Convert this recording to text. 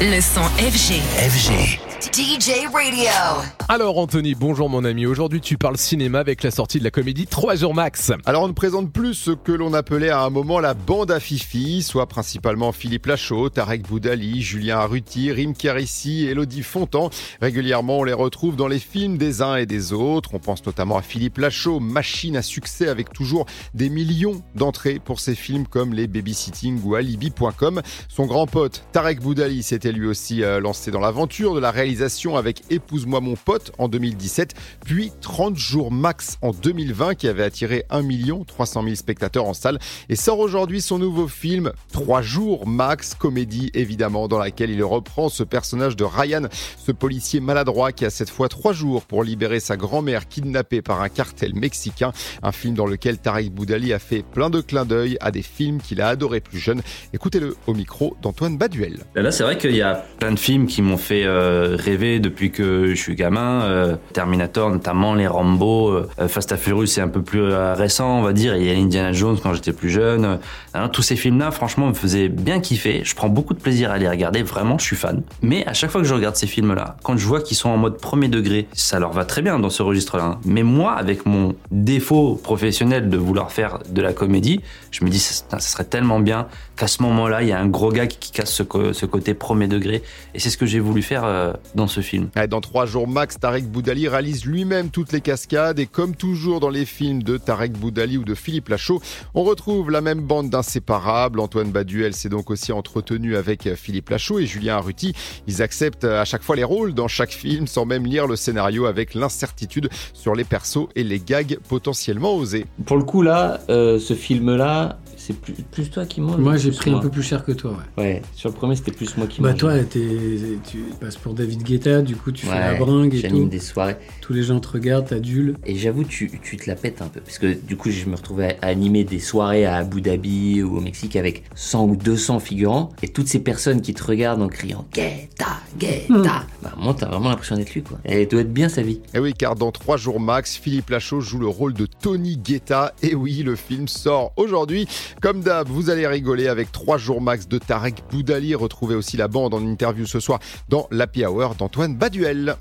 Le son FG. FG. DJ Radio. Alors Anthony, bonjour mon ami. Aujourd'hui tu parles cinéma avec la sortie de la comédie 3 jours max. Alors on ne présente plus ce que l'on appelait à un moment la bande à Fifi, soit principalement Philippe Lachaud, Tarek Boudali, Julien Arruti, Rim Kérissi, Elodie Fontan. Régulièrement on les retrouve dans les films des uns et des autres. On pense notamment à Philippe Lachaud, machine à succès avec toujours des millions d'entrées pour ses films comme les Babysitting ou Alibi.com. Son grand pote Tarek Boudali s'était lui aussi euh, lancé dans l'aventure de la réalisation avec Épouse-moi mon pote en 2017, puis 30 jours max en 2020 qui avait attiré 1 300 000 spectateurs en salle et sort aujourd'hui son nouveau film 3 jours max, comédie évidemment dans laquelle il reprend ce personnage de Ryan, ce policier maladroit qui a cette fois 3 jours pour libérer sa grand-mère kidnappée par un cartel mexicain, un film dans lequel Tariq Boudali a fait plein de clins d'œil à des films qu'il a adoré plus jeune. Écoutez-le au micro d'Antoine Baduel. Là c'est vrai qu'il y a plein de films qui m'ont fait euh, rêvé depuis que je suis gamin. Euh, Terminator, notamment les Rambo, euh, Fast and Furious, c'est un peu plus euh, récent, on va dire. Il y a Indiana Jones quand j'étais plus jeune. Alors, tous ces films-là, franchement, me faisaient bien kiffer. Je prends beaucoup de plaisir à les regarder. Vraiment, je suis fan. Mais à chaque fois que je regarde ces films-là, quand je vois qu'ils sont en mode premier degré, ça leur va très bien dans ce registre-là. Hein. Mais moi, avec mon défaut professionnel de vouloir faire de la comédie, je me dis, ça, serait tellement bien qu'à ce moment-là, il y a un gros gars qui casse ce, ce côté premier degré. Et c'est ce que j'ai voulu faire dans ce film. Dans trois jours max, Tarek Boudali réalise lui-même toutes les cascades et comme toujours dans les films de Tarek Boudali ou de Philippe Lachaud, on retrouve la même bande d'inséparables. Antoine Baduel s'est donc aussi entretenu avec Philippe Lachaud et Julien Arruti. Ils acceptent à chaque fois les rôles dans chaque film sans même lire le scénario avec l'incertitude sur les persos et les gags potentiellement osés. Pour le coup là, euh, ce film-là, c'est plus, plus, toi qui monte. Moi, j'ai pris un peu plus cher que toi. Ouais. ouais sur le premier, c'était plus moi qui Bah, toi, tu passes pour David Guetta, du coup, tu fais la bringue et des soirées. Tous les gens te regardent, t'adulent. Et j'avoue, tu, tu te la pètes un peu. Parce que du coup, je me retrouvais à animer des soirées à Abu Dhabi ou au Mexique avec 100 ou 200 figurants. Et toutes ces personnes qui te regardent en criant Guetta, Guetta. Hmm. Bah, moi, t'as vraiment l'impression d'être lui, quoi. Et doit être bien sa vie. Et oui, car dans trois jours max, Philippe Lachaud joue le rôle de Tony Guetta. Et oui, le film sort aujourd'hui. Comme d'hab, vous allez rigoler avec 3 jours max de Tarek Boudali. Retrouvez aussi la bande en interview ce soir dans l'Happy Hour d'Antoine Baduel.